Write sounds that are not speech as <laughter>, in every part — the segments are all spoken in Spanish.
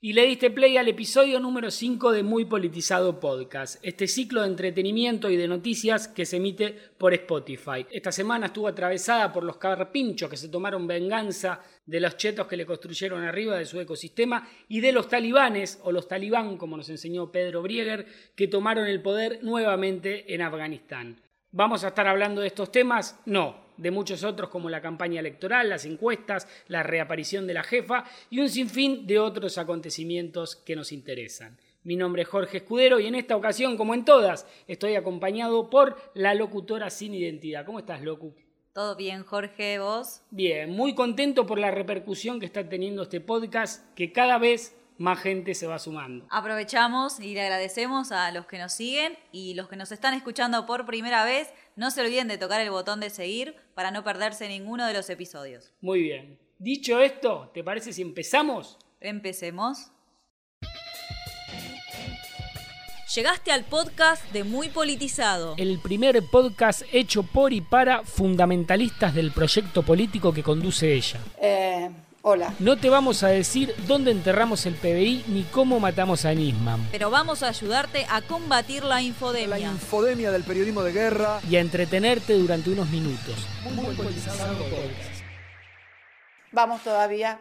Y le diste play al episodio número 5 de Muy Politizado Podcast, este ciclo de entretenimiento y de noticias que se emite por Spotify. Esta semana estuvo atravesada por los carpinchos que se tomaron venganza de los chetos que le construyeron arriba de su ecosistema y de los talibanes, o los talibán, como nos enseñó Pedro Brieger, que tomaron el poder nuevamente en Afganistán. ¿Vamos a estar hablando de estos temas? No, de muchos otros como la campaña electoral, las encuestas, la reaparición de la jefa y un sinfín de otros acontecimientos que nos interesan. Mi nombre es Jorge Escudero y en esta ocasión, como en todas, estoy acompañado por la locutora sin identidad. ¿Cómo estás, Locu? Todo bien, Jorge, vos. Bien, muy contento por la repercusión que está teniendo este podcast, que cada vez más gente se va sumando. Aprovechamos y le agradecemos a los que nos siguen y los que nos están escuchando por primera vez. No se olviden de tocar el botón de seguir para no perderse ninguno de los episodios. Muy bien. Dicho esto, ¿te parece si empezamos? Empecemos. Llegaste al podcast de Muy Politizado. El primer podcast hecho por y para fundamentalistas del proyecto político que conduce ella. Eh, hola. No te vamos a decir dónde enterramos el PBI ni cómo matamos a Nisman. Pero vamos a ayudarte a combatir la infodemia. La infodemia del periodismo de guerra. Y a entretenerte durante unos minutos. Vamos todavía.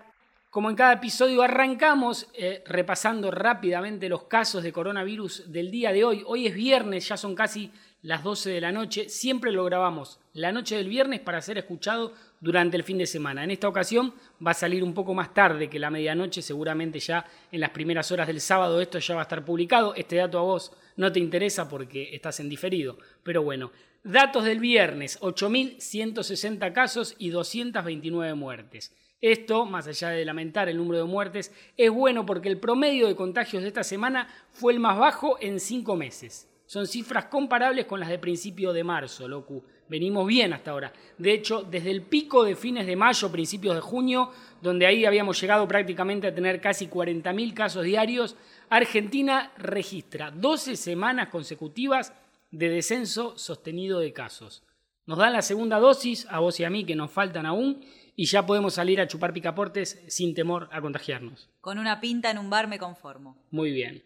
Como en cada episodio arrancamos eh, repasando rápidamente los casos de coronavirus del día de hoy. Hoy es viernes, ya son casi las 12 de la noche. Siempre lo grabamos la noche del viernes para ser escuchado durante el fin de semana. En esta ocasión va a salir un poco más tarde que la medianoche, seguramente ya en las primeras horas del sábado esto ya va a estar publicado. Este dato a vos no te interesa porque estás en diferido, pero bueno. Datos del viernes, 8.160 casos y 229 muertes. Esto, más allá de lamentar el número de muertes, es bueno porque el promedio de contagios de esta semana fue el más bajo en cinco meses. Son cifras comparables con las de principio de marzo, locu. Venimos bien hasta ahora. De hecho, desde el pico de fines de mayo, principios de junio, donde ahí habíamos llegado prácticamente a tener casi 40.000 casos diarios, Argentina registra 12 semanas consecutivas de descenso sostenido de casos. Nos dan la segunda dosis, a vos y a mí, que nos faltan aún, y ya podemos salir a chupar picaportes sin temor a contagiarnos. Con una pinta en un bar me conformo. Muy bien.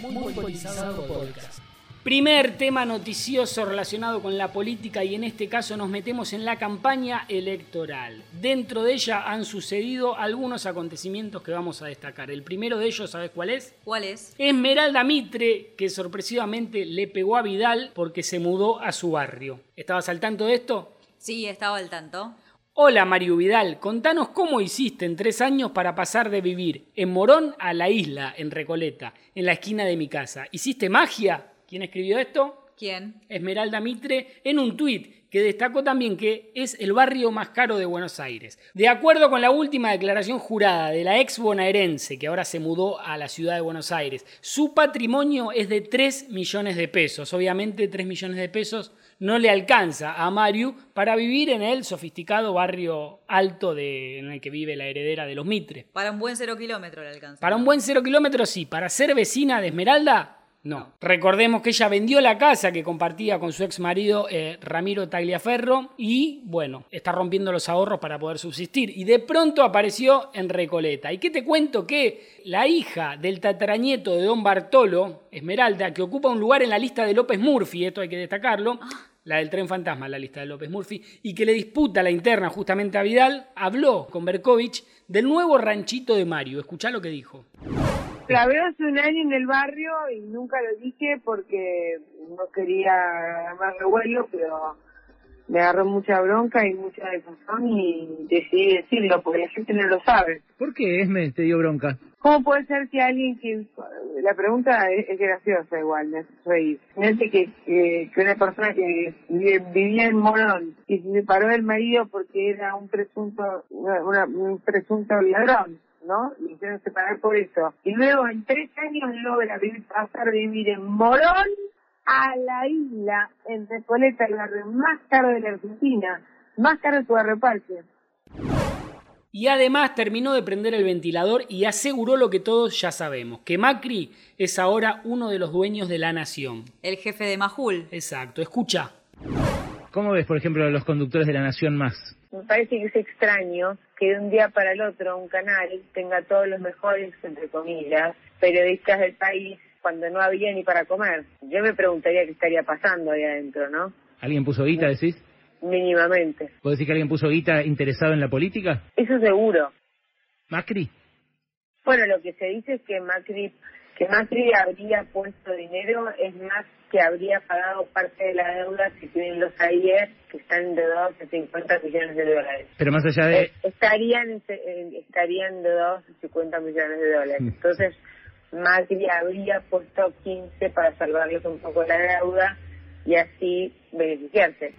Muy, podcast. Primer tema noticioso relacionado con la política y en este caso nos metemos en la campaña electoral. Dentro de ella han sucedido algunos acontecimientos que vamos a destacar. El primero de ellos, ¿sabes cuál es? ¿Cuál es? Esmeralda Mitre, que sorpresivamente le pegó a Vidal porque se mudó a su barrio. ¿Estabas al tanto de esto? Sí, estaba al tanto. Hola Mario Vidal, contanos cómo hiciste en tres años para pasar de vivir en Morón a la isla, en Recoleta, en la esquina de mi casa. ¿Hiciste magia? ¿Quién escribió esto? ¿Quién? Esmeralda Mitre en un tuit que destacó también que es el barrio más caro de Buenos Aires. De acuerdo con la última declaración jurada de la ex bonaerense, que ahora se mudó a la ciudad de Buenos Aires, su patrimonio es de 3 millones de pesos. Obviamente 3 millones de pesos no le alcanza a Mario para vivir en el sofisticado barrio alto de, en el que vive la heredera de los Mitre. Para un buen cero kilómetro le alcanza. Para un buen cero kilómetro sí, para ser vecina de Esmeralda no. Recordemos que ella vendió la casa que compartía con su ex marido eh, Ramiro Tagliaferro y, bueno, está rompiendo los ahorros para poder subsistir. Y de pronto apareció en Recoleta. ¿Y qué te cuento? Que la hija del tatarañeto de don Bartolo, Esmeralda, que ocupa un lugar en la lista de López Murphy, esto hay que destacarlo, la del tren fantasma, la lista de López Murphy, y que le disputa la interna justamente a Vidal, habló con Berkovich del nuevo ranchito de Mario. Escuchá lo que dijo. La veo hace un año en el barrio y nunca lo dije porque no quería más revuelo, pero me agarró mucha bronca y mucha desazón y decidí decirlo porque la gente no lo sabe. ¿Por qué Esme te dio bronca? ¿Cómo puede ser que alguien que... La pregunta es, graciosa igual, me hace reír. Fíjate que, que, que una persona que vivía en Morón y se separó del marido porque era un presunto, una, un presunto ladrón ¿no? Y quieren separar por eso. Y luego en tres años logra vivir, pasar a vivir en Morón a la isla, en Recoleta, el barrio más caro de la Argentina, más caro de su barrio parque. Y además terminó de prender el ventilador y aseguró lo que todos ya sabemos, que Macri es ahora uno de los dueños de la nación. El jefe de Majul. Exacto, escucha. ¿Cómo ves, por ejemplo, a los conductores de la Nación Más? Me parece que es extraño que de un día para el otro un canal tenga todos los mejores, entre comillas, periodistas del país cuando no había ni para comer. Yo me preguntaría qué estaría pasando ahí adentro, ¿no? ¿Alguien puso guita, decís? Mínimamente. ¿Puedo decir que alguien puso guita interesado en la política? Eso seguro. ¿Macri? Bueno, lo que se dice es que Macri, que Macri habría puesto dinero, es más que habría pagado parte de la deuda que tienen los AIER, que están endeudados a 50 millones de dólares. Pero más allá de... Eh, estarían, eh, estarían endeudados a 50 millones de dólares. Entonces, Macri habría puesto 15 para salvarles un poco la deuda y así beneficiarse.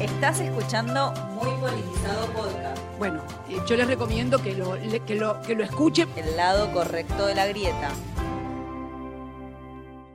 Estás escuchando Muy Politizado Podcast, Bueno, eh, yo les recomiendo que lo, le- que lo, que lo escuchen. el lado correcto de la grieta.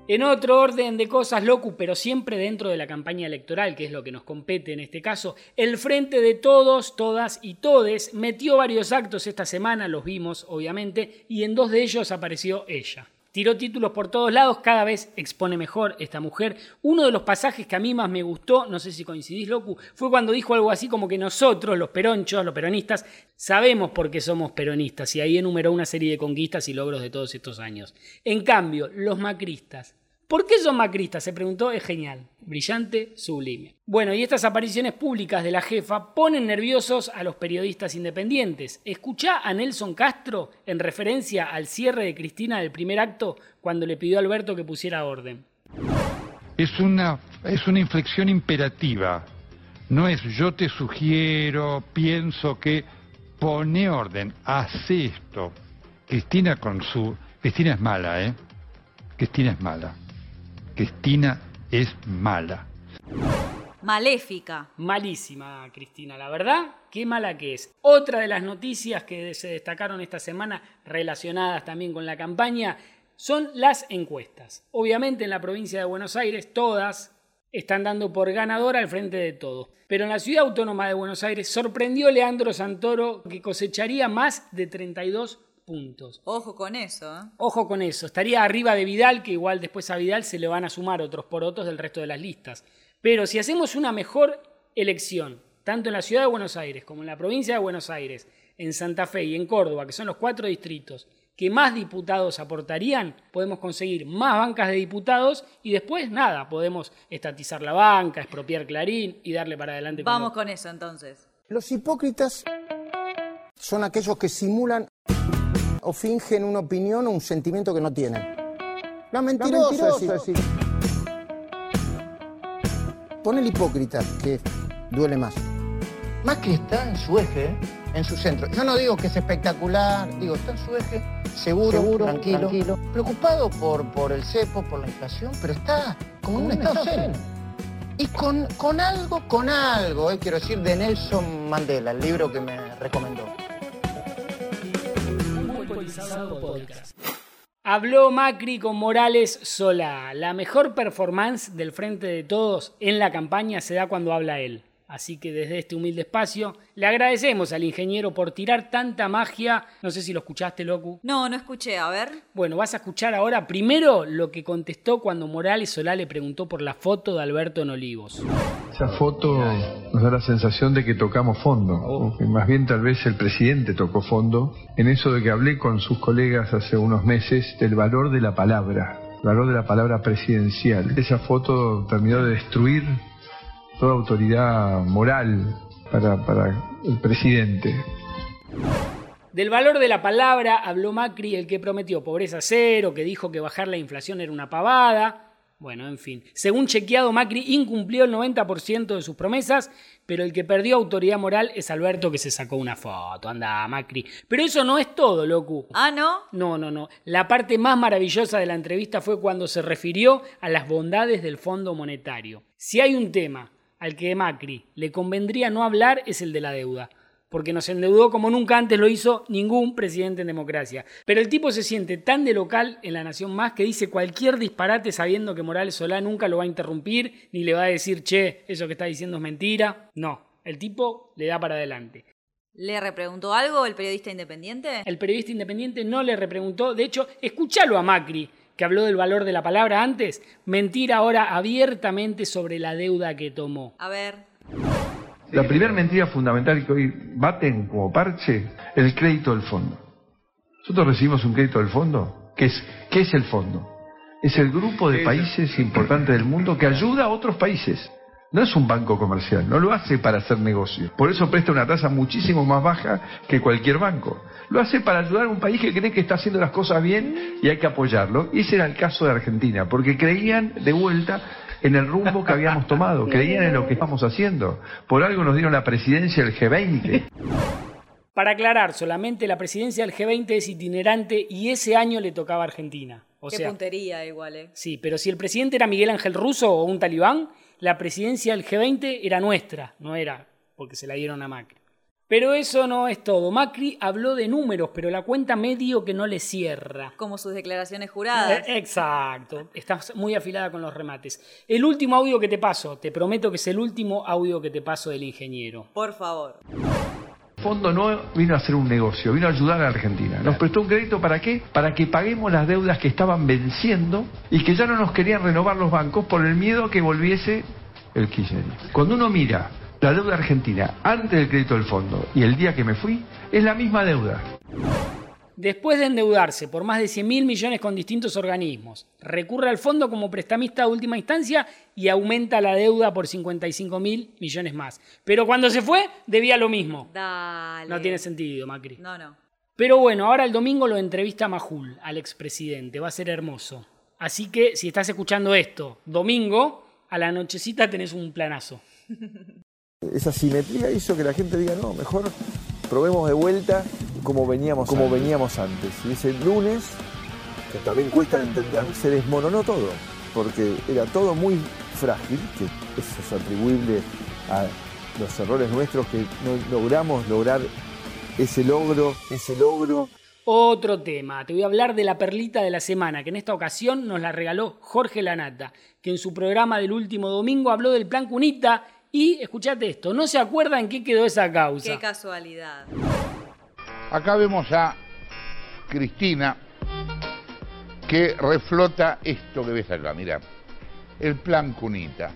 En otro orden de cosas, Locu, pero siempre dentro de la campaña electoral, que es lo que nos compete en este caso, el Frente de Todos, Todas y Todes metió varios actos esta semana, los vimos obviamente, y en dos de ellos apareció ella. Tiró títulos por todos lados, cada vez expone mejor esta mujer. Uno de los pasajes que a mí más me gustó, no sé si coincidís, Locu, fue cuando dijo algo así como que nosotros, los peronchos, los peronistas, sabemos por qué somos peronistas, y ahí enumeró una serie de conquistas y logros de todos estos años. En cambio, los macristas, ¿Por qué son macristas? Se preguntó, es genial, brillante, sublime. Bueno, y estas apariciones públicas de la jefa ponen nerviosos a los periodistas independientes. Escuchá a Nelson Castro en referencia al cierre de Cristina del primer acto cuando le pidió a Alberto que pusiera orden. Es una, es una inflexión imperativa. No es yo te sugiero, pienso que pone orden, hace esto. Cristina con su... Cristina es mala, ¿eh? Cristina es mala. Cristina es mala. Maléfica. Malísima, Cristina, la verdad, qué mala que es. Otra de las noticias que se destacaron esta semana, relacionadas también con la campaña, son las encuestas. Obviamente en la provincia de Buenos Aires todas están dando por ganadora al frente de todo. Pero en la ciudad autónoma de Buenos Aires sorprendió Leandro Santoro que cosecharía más de 32 puntos. Ojo con eso, ¿eh? Ojo con eso, estaría arriba de Vidal, que igual después a Vidal se le van a sumar otros porotos del resto de las listas. Pero si hacemos una mejor elección, tanto en la ciudad de Buenos Aires como en la provincia de Buenos Aires, en Santa Fe y en Córdoba, que son los cuatro distritos que más diputados aportarían, podemos conseguir más bancas de diputados y después nada, podemos estatizar la banca, expropiar Clarín y darle para adelante. con Vamos lo- con eso entonces. Los hipócritas son aquellos que simulan o fingen una opinión o un sentimiento que no tienen. La mentirosa, es decir, Pon el hipócrita, que duele más. Macri está en su eje, en su centro. Yo no digo que es espectacular, digo, está en su eje, seguro, tranquilo, preocupado por, por el cepo, por la inflación, pero está como en un estado zen. Y con, con algo, con algo, eh, quiero decir, de Nelson Mandela, el libro que me recomendó. Habló Macri con Morales sola. La mejor performance del frente de todos en la campaña se da cuando habla él. Así que desde este humilde espacio le agradecemos al ingeniero por tirar tanta magia. No sé si lo escuchaste, Locu. No, no escuché, a ver. Bueno, vas a escuchar ahora primero lo que contestó cuando Morales Solá le preguntó por la foto de Alberto en Olivos. Esa foto nos da la sensación de que tocamos fondo, o que más bien tal vez el presidente tocó fondo, en eso de que hablé con sus colegas hace unos meses del valor de la palabra, el valor de la palabra presidencial. Esa foto terminó de destruir toda autoridad moral para, para el presidente. Del valor de la palabra habló Macri, el que prometió pobreza cero, que dijo que bajar la inflación era una pavada. Bueno, en fin. Según chequeado, Macri incumplió el 90% de sus promesas, pero el que perdió autoridad moral es Alberto que se sacó una foto. Anda, Macri. Pero eso no es todo, locu. Ah, ¿no? No, no, no. La parte más maravillosa de la entrevista fue cuando se refirió a las bondades del Fondo Monetario. Si hay un tema al que Macri le convendría no hablar es el de la deuda, porque nos endeudó como nunca antes lo hizo ningún presidente en democracia. Pero el tipo se siente tan de local en la Nación Más que dice cualquier disparate sabiendo que Morales Solá nunca lo va a interrumpir, ni le va a decir, che, eso que está diciendo es mentira. No, el tipo le da para adelante. ¿Le repreguntó algo el periodista independiente? El periodista independiente no le repreguntó. De hecho, escúchalo a Macri, que habló del valor de la palabra antes, mentir ahora abiertamente sobre la deuda que tomó. A ver. La primera mentira fundamental que hoy baten como parche, el crédito del fondo. Nosotros recibimos un crédito del fondo. ¿Qué es, qué es el fondo? Es el grupo de países importantes del mundo que ayuda a otros países. No es un banco comercial, no lo hace para hacer negocio. Por eso presta una tasa muchísimo más baja que cualquier banco. Lo hace para ayudar a un país que cree que está haciendo las cosas bien y hay que apoyarlo. Y ese era el caso de Argentina, porque creían de vuelta en el rumbo que habíamos tomado, <laughs> creían en lo que estamos haciendo. Por algo nos dieron la presidencia del G20. <laughs> Para aclarar, solamente la presidencia del G20 es itinerante y ese año le tocaba a Argentina. O Qué sea, puntería igual, ¿eh? sí, pero si el presidente era Miguel Ángel Russo o un talibán, la presidencia del G20 era nuestra, no era porque se la dieron a Macri. Pero eso no es todo. Macri habló de números, pero la cuenta medio que no le cierra. Como sus declaraciones juradas. Eh, Exacto, estás muy afilada con los remates. El último audio que te paso, te prometo que es el último audio que te paso del ingeniero. Por favor. El fondo no vino a hacer un negocio, vino a ayudar a la Argentina. Nos prestó un crédito para qué? Para que paguemos las deudas que estaban venciendo y que ya no nos querían renovar los bancos por el miedo a que volviese el kirchnerismo. Cuando uno mira la deuda argentina antes del crédito del fondo y el día que me fui, es la misma deuda. Después de endeudarse por más de 100 mil millones con distintos organismos, recurre al fondo como prestamista de última instancia y aumenta la deuda por 55 mil millones más. Pero cuando se fue, debía lo mismo. Dale. No tiene sentido, Macri. No, no. Pero bueno, ahora el domingo lo entrevista Majul, al expresidente. Va a ser hermoso. Así que si estás escuchando esto, domingo, a la nochecita tenés un planazo. Esa simetría hizo que la gente diga, no, mejor probemos de vuelta como veníamos, como veníamos antes. Y ese lunes, que también cuesta entender, se desmoronó todo, porque era todo muy frágil, que eso es atribuible a los errores nuestros que no logramos lograr ese logro, ese logro. Otro tema, te voy a hablar de la perlita de la semana, que en esta ocasión nos la regaló Jorge Lanata, que en su programa del último domingo habló del plan Cunita y, escuchate esto, no se acuerda en qué quedó esa causa. Qué casualidad. Acá vemos a Cristina que reflota esto que ves acá, mira, el plan Cunita.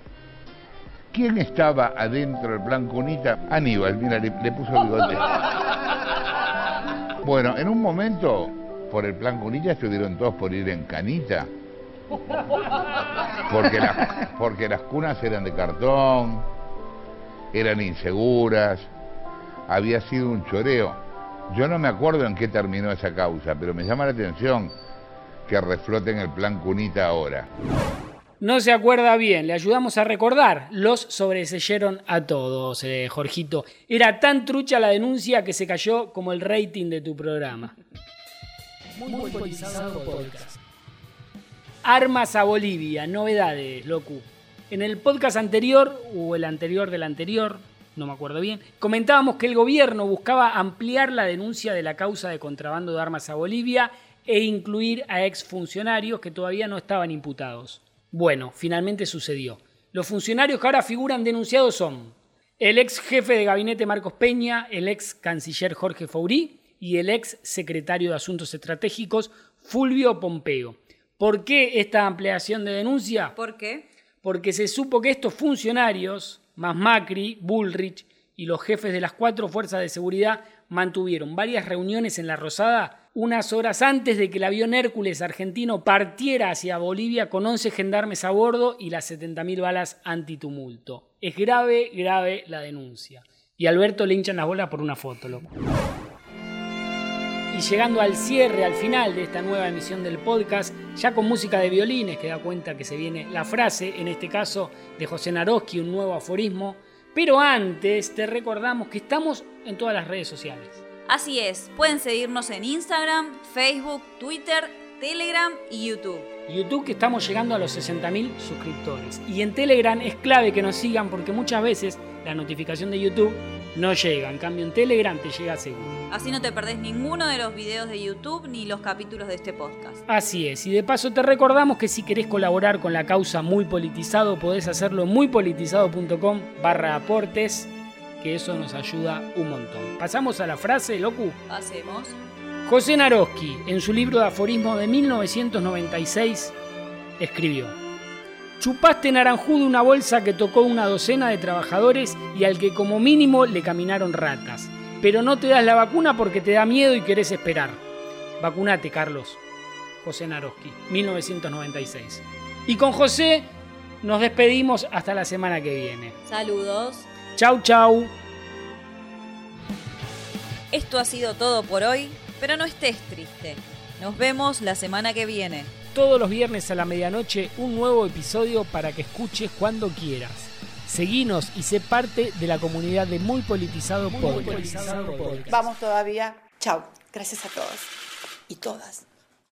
¿Quién estaba adentro del plan Cunita? Aníbal, mira, le, le puso el bigote. <laughs> Bueno, en un momento, por el plan Cunita estuvieron todos por ir en canita. Porque las cunas eran de cartón, eran inseguras, había sido un choreo. Yo no me acuerdo en qué terminó esa causa, pero me llama la atención que refloten el plan Cunita ahora. No se acuerda bien, le ayudamos a recordar. Los sobreseyeron a todos, eh, Jorgito. Era tan trucha la denuncia que se cayó como el rating de tu programa. Muy politizado podcast. Armas a Bolivia, novedades, locu. En el podcast anterior, o el anterior del anterior, no me acuerdo bien, comentábamos que el gobierno buscaba ampliar la denuncia de la causa de contrabando de armas a Bolivia e incluir a exfuncionarios que todavía no estaban imputados. Bueno, finalmente sucedió. Los funcionarios que ahora figuran denunciados son el ex jefe de gabinete Marcos Peña, el ex canciller Jorge Faurí y el ex secretario de Asuntos Estratégicos Fulvio Pompeo. ¿Por qué esta ampliación de denuncia? ¿Por qué? Porque se supo que estos funcionarios, más Macri, Bullrich y los jefes de las cuatro fuerzas de seguridad mantuvieron varias reuniones en La Rosada unas horas antes de que el avión Hércules argentino partiera hacia Bolivia con 11 gendarmes a bordo y las 70.000 balas antitumulto. Es grave, grave la denuncia. Y Alberto le hinchan las bolas por una foto, loco. Y llegando al cierre, al final de esta nueva emisión del podcast, ya con música de violines, que da cuenta que se viene la frase, en este caso de José Naroski, un nuevo aforismo. Pero antes te recordamos que estamos en todas las redes sociales. Así es, pueden seguirnos en Instagram, Facebook, Twitter, Telegram y YouTube. YouTube que estamos llegando a los 60.000 suscriptores. Y en Telegram es clave que nos sigan porque muchas veces la notificación de YouTube no llega. En cambio en Telegram te llega seguro. Así no te perdés ninguno de los videos de YouTube ni los capítulos de este podcast. Así es. Y de paso te recordamos que si querés colaborar con la causa Muy Politizado podés hacerlo en muypolitizado.com barra aportes que eso nos ayuda un montón. Pasamos a la frase, Locu. Hacemos. José Naroski, en su libro de aforismo de 1996, escribió: Chupaste naranjú de una bolsa que tocó una docena de trabajadores y al que como mínimo le caminaron ratas. Pero no te das la vacuna porque te da miedo y querés esperar. Vacunate, Carlos. José Naroski, 1996. Y con José nos despedimos hasta la semana que viene. Saludos. Chau, chau. Esto ha sido todo por hoy, pero no estés triste. Nos vemos la semana que viene. Todos los viernes a la medianoche un nuevo episodio para que escuches cuando quieras. Seguinos y sé parte de la comunidad de Muy Politizado Podcast. Vamos todavía. Chau. Gracias a todos y todas.